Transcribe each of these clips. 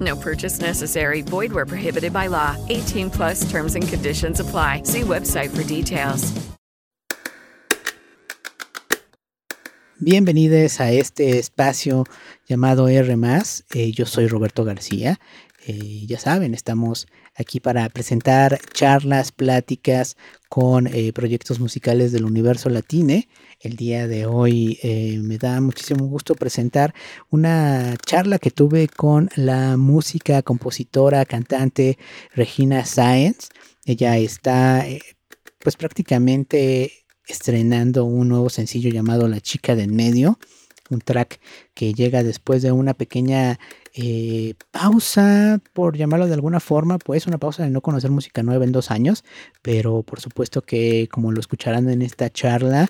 No purchase necessary. Void where prohibited by law. 18 plus terms and conditions apply. See website for details. Bienvenidos a este espacio llamado R. Eh, yo soy Roberto García. Eh, ya saben, estamos aquí para presentar charlas, pláticas con eh, proyectos musicales del universo latine. El día de hoy eh, me da muchísimo gusto presentar una charla que tuve con la música, compositora, cantante Regina Sáenz. Ella está pues prácticamente estrenando un nuevo sencillo llamado La chica del medio, un track que llega después de una pequeña eh, pausa, por llamarlo de alguna forma, pues una pausa de no conocer música nueva en dos años, pero por supuesto que como lo escucharán en esta charla,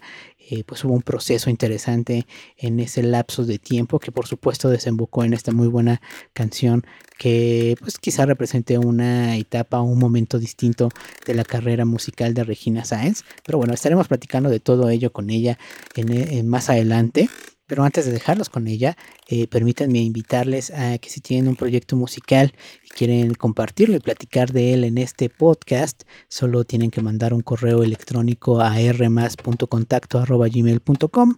eh, pues hubo un proceso interesante en ese lapso de tiempo que por supuesto desembocó en esta muy buena canción que pues quizá represente una etapa o un momento distinto de la carrera musical de Regina Sáenz, pero bueno, estaremos platicando de todo ello con ella en más adelante. Pero antes de dejarlos con ella, eh, permítanme invitarles a que si tienen un proyecto musical y quieren compartirlo y platicar de él en este podcast, solo tienen que mandar un correo electrónico a rmas.contacto.gmail.com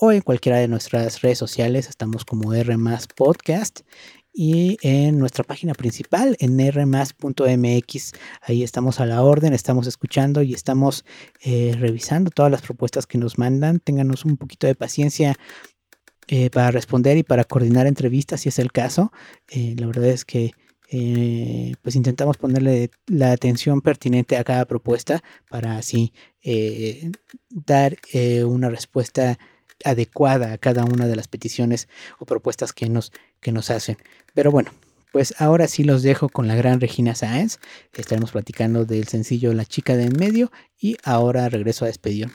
o en cualquiera de nuestras redes sociales, estamos como rmaspodcast y en nuestra página principal en rmas.mx. Ahí estamos a la orden, estamos escuchando y estamos eh, revisando todas las propuestas que nos mandan. Ténganos un poquito de paciencia eh, para responder y para coordinar entrevistas si es el caso. Eh, la verdad es que eh, pues intentamos ponerle la atención pertinente a cada propuesta para así dar una respuesta adecuada a cada una de las peticiones o propuestas que nos, que nos hacen. Pero bueno, pues ahora sí los dejo con la gran Regina Sáenz. Estaremos platicando del sencillo La chica de en medio y ahora regreso a despedirme.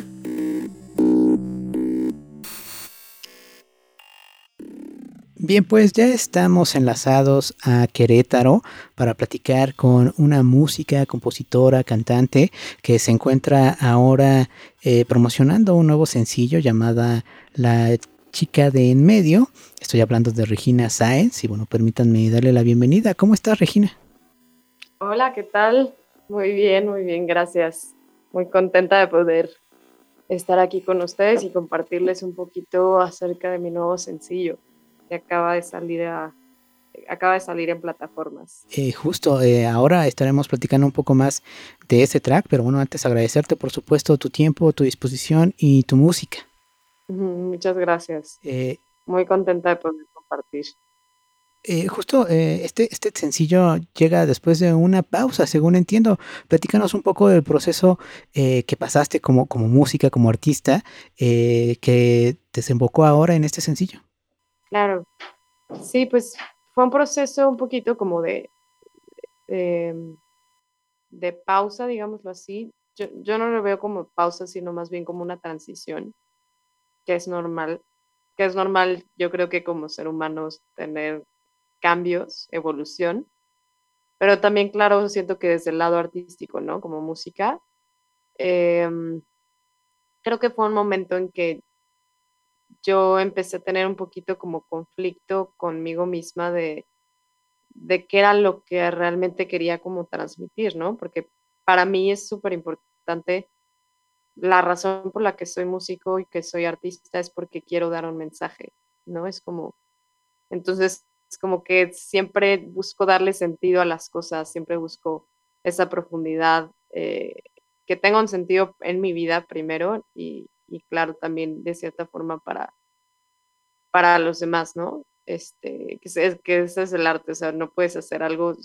Bien, pues ya estamos enlazados a Querétaro para platicar con una música, compositora, cantante que se encuentra ahora eh, promocionando un nuevo sencillo llamada La chica de en medio. Estoy hablando de Regina Sáenz y bueno, permítanme darle la bienvenida. ¿Cómo estás, Regina? Hola, ¿qué tal? Muy bien, muy bien, gracias. Muy contenta de poder estar aquí con ustedes y compartirles un poquito acerca de mi nuevo sencillo que acaba de salir a, acaba de salir en plataformas. Eh, justo eh, ahora estaremos platicando un poco más de ese track, pero bueno, antes agradecerte por supuesto tu tiempo, tu disposición y tu música. Muchas gracias. Eh, Muy contenta de poder compartir. Eh, justo eh, este, este sencillo llega después de una pausa, según entiendo. Platícanos un poco del proceso que pasaste como, como música, como artista, que desembocó ahora en este sencillo. Claro, sí, pues fue un proceso un poquito como de, de, pausa, digámoslo así. Yo, yo no lo veo como pausa, sino más bien como una transición, que es normal, que es normal, yo creo que como ser humanos tener cambios, evolución, pero también, claro, siento que desde el lado artístico, ¿no? Como música, em, creo que fue un momento en que yo empecé a tener un poquito como conflicto conmigo misma de, de qué era lo que realmente quería como transmitir, ¿no? Porque para mí es súper importante la razón por la que soy músico y que soy artista es porque quiero dar un mensaje, ¿no? Es como, entonces es como que siempre busco darle sentido a las cosas, siempre busco esa profundidad, eh, que tenga un sentido en mi vida primero y, y, claro, también de cierta forma para, para los demás, ¿no? Este, que, es, que ese es el arte, o sea, no puedes hacer algo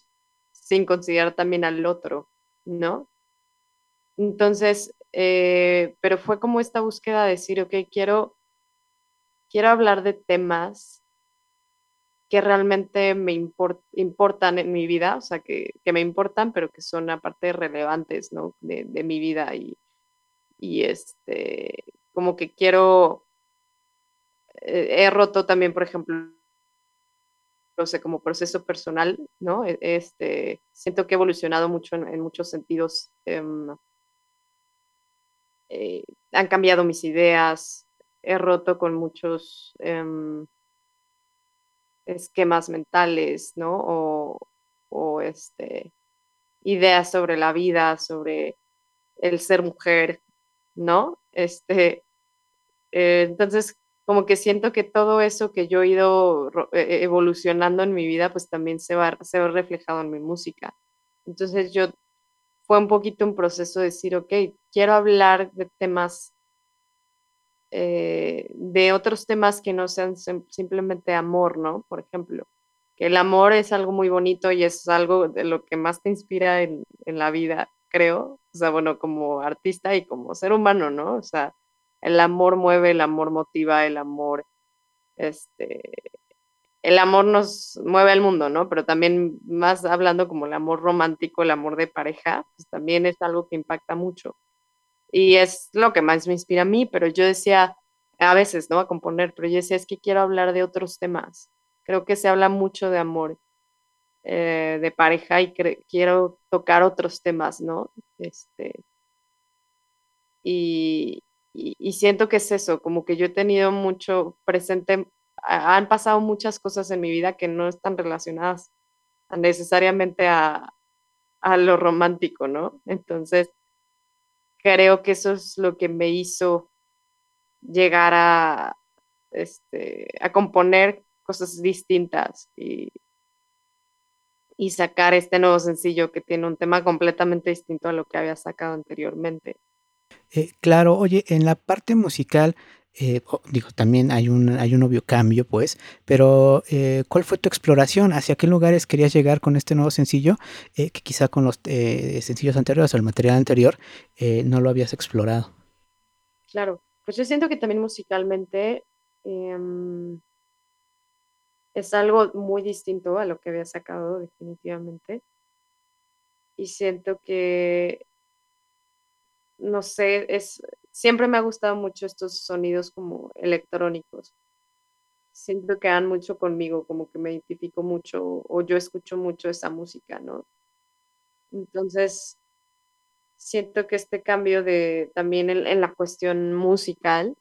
sin considerar también al otro, ¿no? Entonces, eh, pero fue como esta búsqueda de decir, ok, quiero, quiero hablar de temas que realmente me import, importan en mi vida, o sea, que, que, me importan, pero que son aparte relevantes, ¿no? De, de mi vida y, y, este, como que quiero, eh, he roto también, por ejemplo, no sé, como proceso personal, ¿no? E, este, siento que he evolucionado mucho en, muchos sentidos. Eh, eh, han cambiado mis ideas, he roto con muchos eh, esquemas mentales, ¿no? O, o, este, ideas sobre la vida, sobre el ser mujer, ¿no? Este, eh, entonces, como que siento que todo eso que yo he ido e, evolucionando en mi vida, pues también se va, se reflejado en mi música. Entonces yo fue un poquito un proceso de decir, ok, quiero hablar de temas, eh, de otros temas que no sean simplemente amor, ¿no? Por ejemplo, que el amor es algo muy bonito y es algo de lo que más te inspira en, en la vida, creo. O sea, bueno, como artista y como ser humano, ¿no? O sea, el amor mueve, el amor motiva, el amor, este, el amor nos mueve al mundo, ¿no? Pero también más hablando como el amor romántico, el amor de pareja, pues también es algo que impacta mucho. Y es lo que más me inspira a mí, pero yo decía, a veces, ¿no? A componer, pero yo decía, es que quiero hablar de otros temas. Creo que se habla mucho de amor, eh, de pareja y quiero tocar otros temas, ¿no? Este, y, y, y siento que es eso, como que yo he tenido mucho presente han pasado muchas cosas en mi vida que no están relacionadas necesariamente a, a, lo romántico, ¿no? Entonces, creo que eso es lo que me hizo llegar a, este, a componer cosas distintas y, y sacar este nuevo sencillo que tiene un tema completamente distinto a lo que había sacado anteriormente. Eh, claro, oye, en la parte musical, eh, digo, también hay un, hay un obvio cambio, pues, pero eh, ¿cuál fue tu exploración? ¿Hacia qué lugares querías llegar con este nuevo sencillo? Eh, que quizá con los eh, sencillos anteriores o el material anterior eh, no lo habías explorado. Claro, pues yo siento que también musicalmente em, es algo muy distinto a lo que había sacado definitivamente. Y siento que, no sé, es, siempre me ha gustado mucho estos sonidos como electrónicos. Siento que dan mucho conmigo, como que me identifico mucho o yo escucho mucho esa música, ¿no? Entonces, siento que este cambio de también en, en la cuestión musical,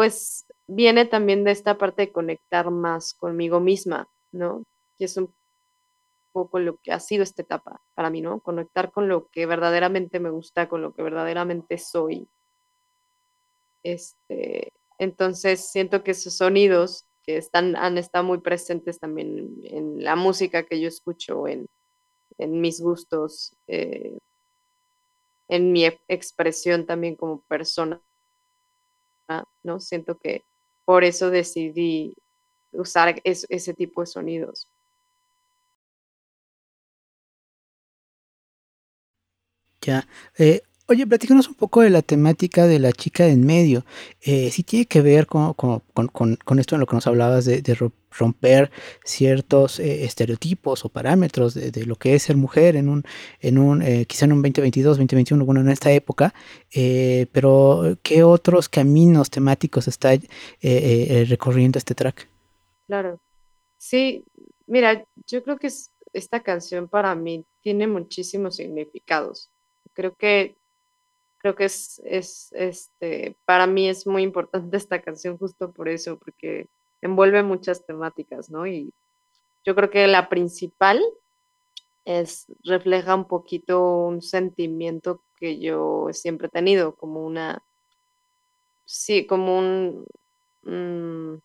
pues viene también de esta parte de conectar más conmigo misma, ¿no? Que es un poco lo que ha sido esta etapa para mí, ¿no? Conectar con lo que verdaderamente me gusta, con lo que verdaderamente soy. Este, entonces siento que esos sonidos que están, han estado muy presentes también en, la música que yo escucho, en, en mis gustos, eh, en mi expresión también como persona, ¿no? Siento que por eso decidí usar ese tipo de sonidos. Ya. Eh, oye, platícanos un poco de la temática de la chica en medio. Eh, si tiene que ver con, esto en lo que nos hablabas de, romper ciertos eh, estereotipos o parámetros de, lo que es ser mujer en un, en un eh, quizá en un 2022, 2021, bueno, en esta época, pero ¿qué otros caminos temáticos está recorriendo este track? Claro. Sí, mira, yo creo que esta canción para mí tiene muchísimos significados creo que creo que es, es, este, para mí es muy importante esta canción justo por eso, porque envuelve muchas temáticas, ¿no? Y yo creo que la principal es, refleja un poquito un sentimiento que yo siempre he tenido, como una, sí, como un, mm,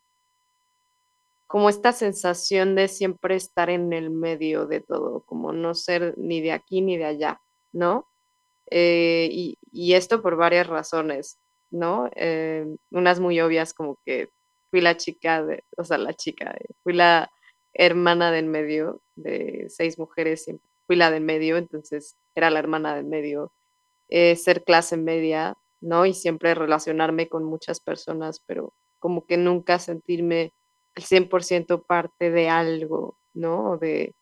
como esta sensación de siempre estar en el medio de todo, como no ser ni de aquí ni de allá, ¿no? Eh, y, esto por varias razones, ¿no? Eh, unas muy obvias como que fui la chica, de, o sea, la chica, eh, fui la hermana del medio de seis mujeres, fui la del medio, entonces era la hermana del medio, ser clase media, ¿no? Y siempre relacionarme con muchas personas, pero como que nunca sentirme al 100% parte de algo, ¿no? De,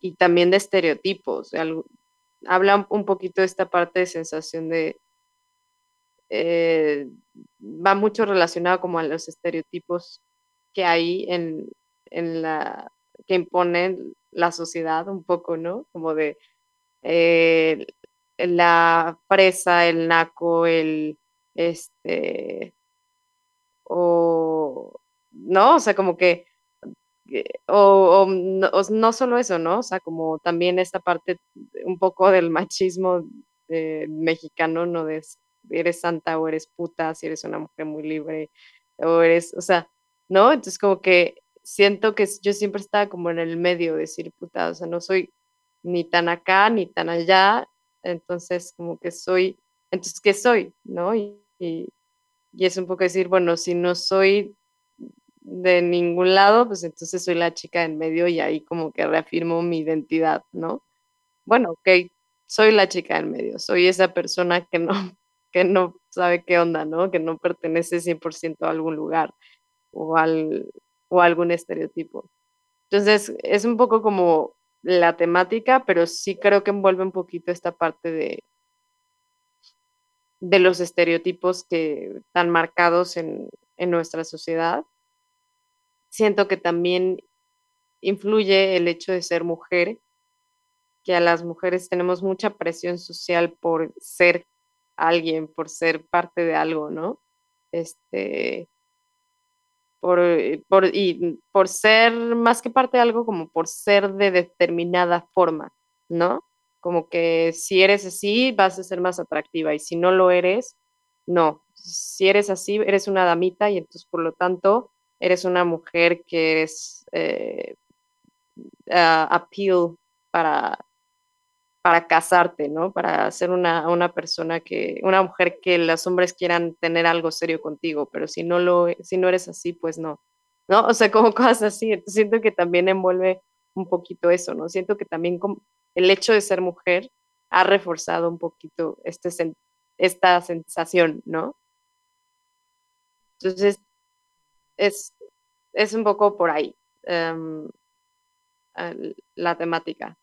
y también de estereotipos, de algo, habla un poquito de esta parte de sensación de, eh, va mucho relacionado como a los estereotipos que hay en, la, que imponen la sociedad un poco, ¿no? Como de eh, la presa, el naco, el, este, o, ¿no? O sea, como que o, no, solo eso, ¿no? O sea, como también esta parte un poco del machismo eh, mexicano, ¿no? De eres santa o eres puta, si eres una mujer muy libre, o eres, o sea, ¿no? Entonces como que siento que yo siempre estaba como en el medio, de decir puta, o sea, no soy ni tan acá ni tan allá, entonces como que soy, entonces, ¿qué soy? ¿No? Y, y, y es un poco decir, bueno, si no soy de ningún lado, pues entonces soy la chica en medio y ahí como que reafirmo mi identidad, ¿no? Bueno, ok, soy la chica en medio, soy esa persona que no, que no sabe qué onda, ¿no? Que no pertenece 100% a algún lugar o, al, o a algún estereotipo. Entonces, es un poco como la temática, pero sí creo que envuelve un poquito esta parte de, de los estereotipos que están marcados en, en nuestra sociedad siento que también influye el hecho de ser mujer, que a las mujeres tenemos mucha presión social por ser alguien, por ser parte de algo, ¿no? Este, por, eh, por, y por ser más que parte de algo, como por ser de determinada forma, ¿no? Como que si eres así, vas a ser más atractiva y si no lo eres, no. Si eres así, eres una damita y entonces por lo tanto eres una mujer que es eh, appeal para, para casarte, ¿no? Para ser una, una, persona que, una mujer que los hombres quieran tener algo serio contigo, pero si no lo, si no eres así, pues no, ¿no? O sea, como cosas así. siento que también envuelve un poquito eso, ¿no? Siento que también el hecho de ser mujer ha reforzado un poquito este, esta sensación, ¿no? Entonces, es, es un poco por ahí em, la temática.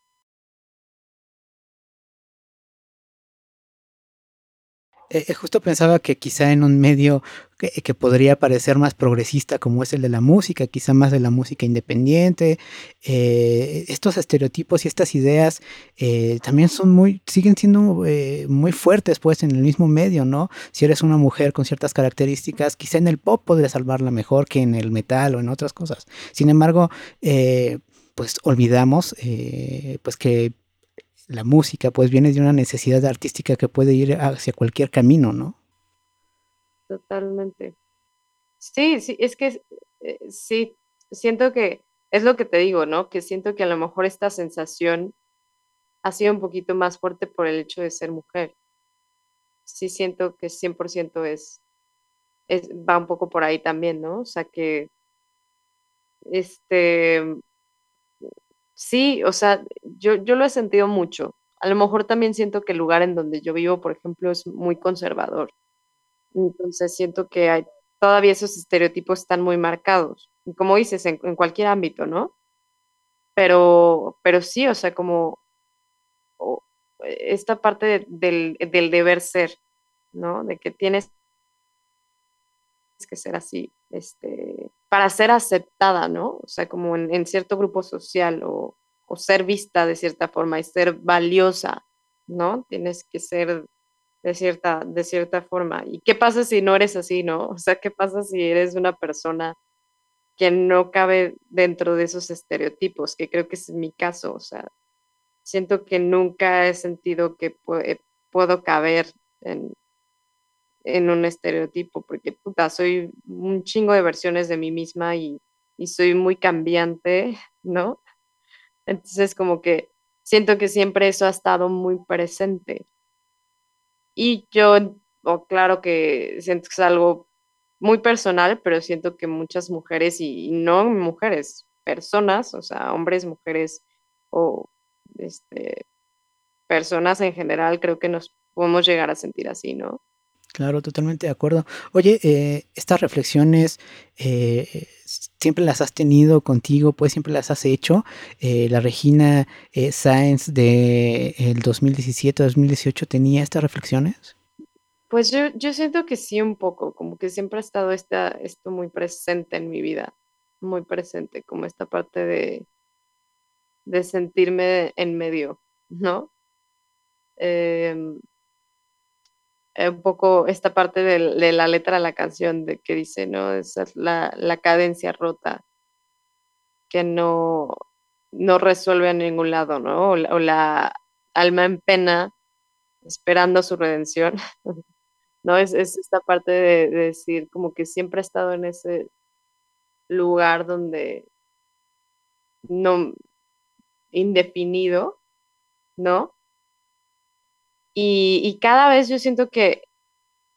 Eh, eh, justo pensaba que quizá en un medio que, podría parecer más progresista como es el de la música, quizá más de la música independiente, eh, estos estereotipos y estas ideas también son muy, siguen siendo muy fuertes pues en el mismo medio, ¿no? Si eres una mujer con ciertas características, quizá en el pop podría salvarla mejor que en el metal o en otras cosas. Sin embargo, pues olvidamos eh, pues que la música pues viene de una necesidad artística que puede ir hacia cualquier camino, ¿no? Totalmente. Sí, sí, es que eh, sí, siento que es lo que te digo, ¿no? Que siento que a lo mejor esta sensación ha sido un poquito más fuerte por el hecho de ser mujer. Sí siento que 100% es, es, va un poco por ahí también, ¿no? O sea que, este, sí, o sea, yo, yo lo he sentido mucho. A lo mejor también siento que el lugar en donde yo vivo, por ejemplo, es muy conservador. Entonces siento que todavía esos estereotipos están muy marcados. Como dices, en, en cualquier ámbito, ¿no? Pero, pero sí, o sea, como o, esta parte de- del, del deber ser, ¿no? De que tienes que ser así, este, para ser aceptada, ¿no? O sea, como en, cierto grupo social o, ser vista de cierta forma y ser valiosa, ¿no? Tienes que ser de cierta, de cierta forma. ¿Y qué pasa si no eres así, no? O sea, ¿qué pasa si eres una persona que no cabe dentro de esos estereotipos? Que creo que es mi caso, o sea, siento que nunca he sentido que pue- puedo caber en, en un estereotipo, porque puta, soy un chingo de versiones de mí misma y, y soy muy cambiante, ¿no? Entonces como que siento que siempre eso ha estado muy presente. Y yo, o claro que siento que es algo muy personal, pero siento que muchas mujeres, y, y no mujeres, personas, o sea, hombres, mujeres o este, personas en general, creo que nos podemos llegar a sentir así, ¿no? Claro, totalmente de acuerdo. Oye, eh, estas reflexiones eh, siempre las has tenido contigo, pues siempre las has hecho. Eh, la Regina Sáenz de el 2017-2018 tenía estas reflexiones. Pues yo, yo siento que sí un poco, como que siempre ha estado esta, esto muy presente en mi vida, muy presente, como esta parte de, de sentirme en medio, ¿no? Eh, un poco esta parte de, la letra de la canción de que dice, ¿no? Esa es la, la cadencia rota que no, no resuelve a ningún lado, ¿no? O la, o la alma en pena esperando su redención. ¿no? Es, es esta parte de, de decir como que siempre he estado en ese lugar donde no indefinido, ¿no? Y, cada vez yo siento que,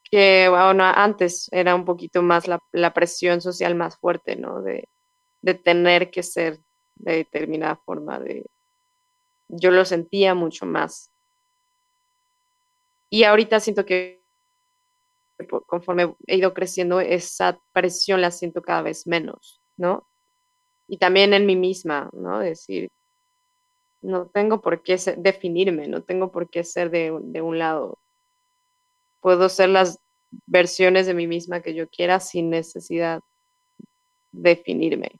que bueno, antes era un poquito más la, la presión social más fuerte, ¿no? De, de tener que ser de determinada forma, de yo lo sentía mucho más. Y ahorita siento que conforme he ido creciendo, esa presión la siento cada vez menos, ¿no? Y también en mí misma, ¿no? Decir, no tengo por qué ser- definirme, no tengo por qué ser de, de un lado. Puedo ser las versiones de mí misma que yo quiera sin necesidad de definirme,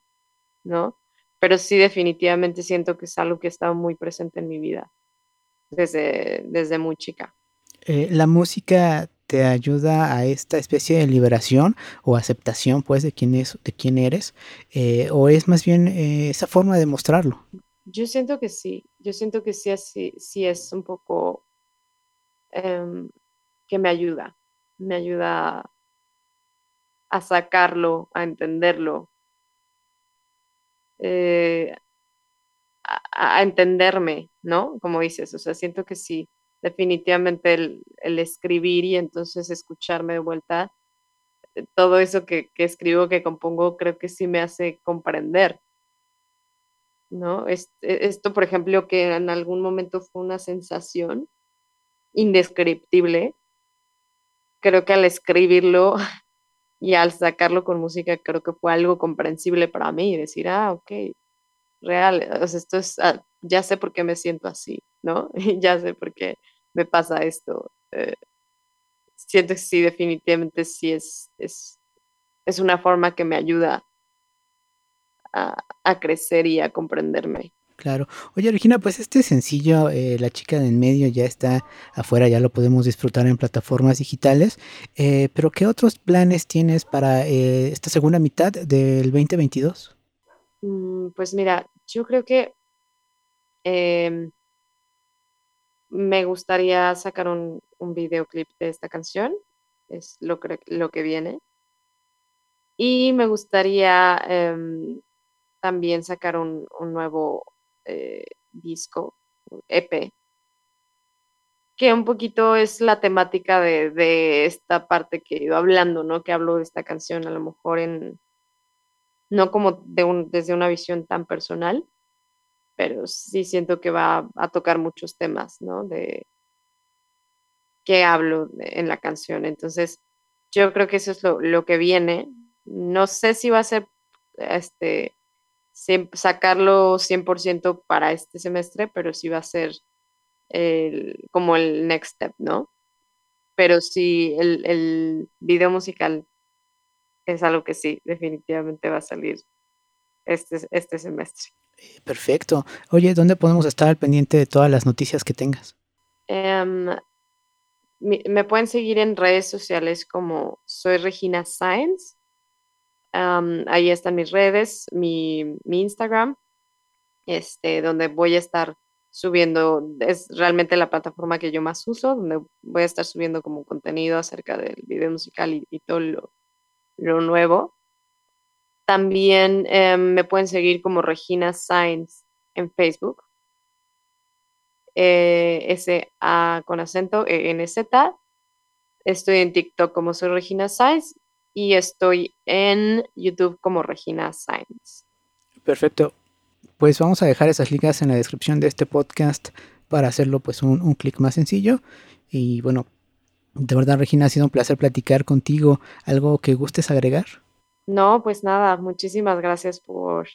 ¿no? Pero sí definitivamente siento que es algo que estado muy presente en mi vida desde, desde muy chica. Eh, la música te ayuda a esta especie de liberación o aceptación, pues, de quién es, de quién eres, eh, o es más bien eh, esa forma de mostrarlo. Yo siento que sí, yo siento que sí, así, sí es un poco em, que me ayuda, me ayuda a sacarlo, a entenderlo, eh, a, a entenderme, ¿no? Como dices, o sea, siento que sí, definitivamente el, el escribir y entonces escucharme de vuelta, eh, todo eso que, que escribo, que compongo, creo que sí me hace comprender, ¿no? Es- e- esto, por ejemplo, que en algún momento fue una sensación indescriptible, creo que al escribirlo y al sacarlo con música, creo que fue algo comprensible para mí, decir, ah, ok, real, o sea, esto es, ah, ya sé por qué me siento así, ¿no? Y ya sé por qué me pasa esto. eh, siento que sí, definitivamente sí es, es, es una forma que me ayuda a, a crecer y a comprenderme. Claro. Oye, Regina, pues este sencillo, eh, La chica de en medio, ya está afuera, ya lo podemos disfrutar en plataformas digitales. eh, pero ¿qué otros planes tienes para eh, esta segunda mitad del 2022? Mm, Pues mira, yo creo que em, me gustaría sacar un, un videoclip de esta canción, es lo que, lo que viene. Y me gustaría em, también sacar un, nuevo eh, disco, EP, que un poquito es la temática de, de, esta parte que he ido hablando, ¿no? Que hablo de esta canción, a lo mejor en, no como de un, desde una visión tan personal, pero sí siento que va a tocar muchos temas, ¿no? De qué hablo en la canción. Entonces, yo creo que eso es lo, lo que viene. No sé si va a ser este sacarlo 100% para este semestre, pero sí va a ser el, como el next step, ¿no? Pero sí, el, el video musical es algo que sí, definitivamente va a salir este, este semestre. Perfecto. Oye, ¿dónde podemos estar al pendiente de todas las noticias que tengas? Um, me, me, pueden seguir en redes sociales como soy Regina Science. Ahí están mis redes, mi, Instagram, este, donde voy a estar subiendo, es realmente la plataforma que yo más uso, donde voy a estar subiendo como contenido acerca del video musical y, todo lo, nuevo. También eh, me pueden seguir como Regina Sainz en Facebook. Eh, S A con acento E N Z. Estoy en TikTok como soy Regina Sainz y estoy en YouTube como Regina Sainz. Perfecto. Pues vamos a dejar esas ligas en la descripción de este podcast para hacerlo pues un, un clic más sencillo. Y bueno, de verdad Regina, ha sido un placer platicar contigo. ¿Algo que gustes agregar? No, pues nada, muchísimas gracias por,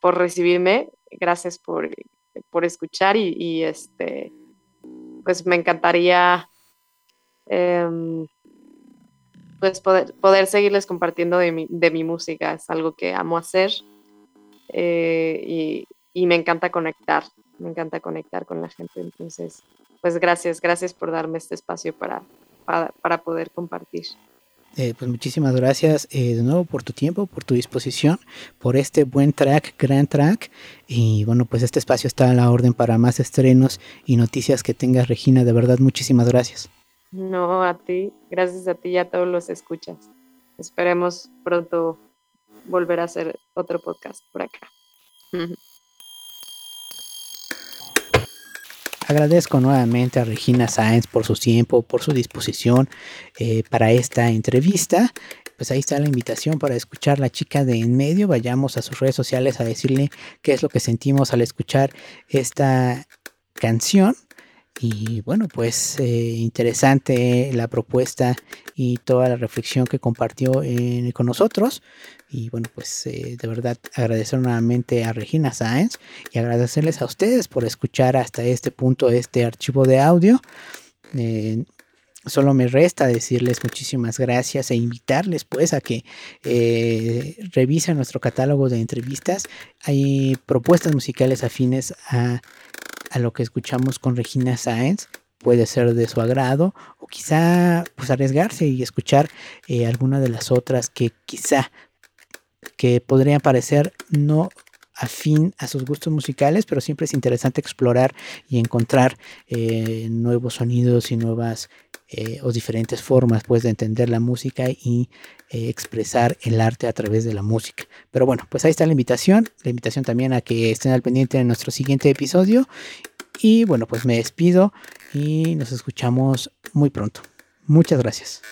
por recibirme, gracias por, por escuchar y, y, este, pues me encantaría eh, pues poder, poder seguirles compartiendo de mi, de mi música, es algo que amo hacer eh, y, y me encanta conectar, me encanta conectar con la gente, entonces, pues gracias, gracias por darme este espacio para, para, para poder compartir. Eh, pues muchísimas gracias eh, de nuevo por tu tiempo, por tu disposición, por este buen track, gran track. Y bueno, pues este espacio está a la orden para más estrenos y noticias que tengas, Regina. De verdad, muchísimas gracias. No, a ti, gracias a ti y a todos los escuchas. Esperemos pronto volver a hacer otro podcast por acá. Agradezco nuevamente a Regina Sáenz por su tiempo, por su disposición eh, para esta entrevista. Pues ahí está la invitación para escuchar la chica de en medio. Vayamos a sus redes sociales a decirle qué es lo que sentimos al escuchar esta canción. Y bueno, pues eh, interesante la propuesta y toda la reflexión que compartió eh, con nosotros. Y bueno, pues eh, de verdad agradecer nuevamente a Regina Sáenz y agradecerles a ustedes por escuchar hasta este punto este archivo de audio. Eh, solo me resta decirles muchísimas gracias e invitarles pues a que eh, revisen nuestro catálogo de entrevistas. Hay propuestas musicales afines a, a lo que escuchamos con Regina Sáenz puede ser de su agrado o quizá pues arriesgarse y escuchar eh, alguna de las otras que quizá que podrían parecer no afín a sus gustos musicales, pero siempre es interesante explorar y encontrar eh, nuevos sonidos y nuevas eh, o diferentes formas pues de entender la música y eh, expresar el arte a través de la música. Pero bueno, pues ahí está la invitación, la invitación también a que estén al pendiente de nuestro siguiente episodio y bueno, pues me despido y nos escuchamos muy pronto. Muchas gracias.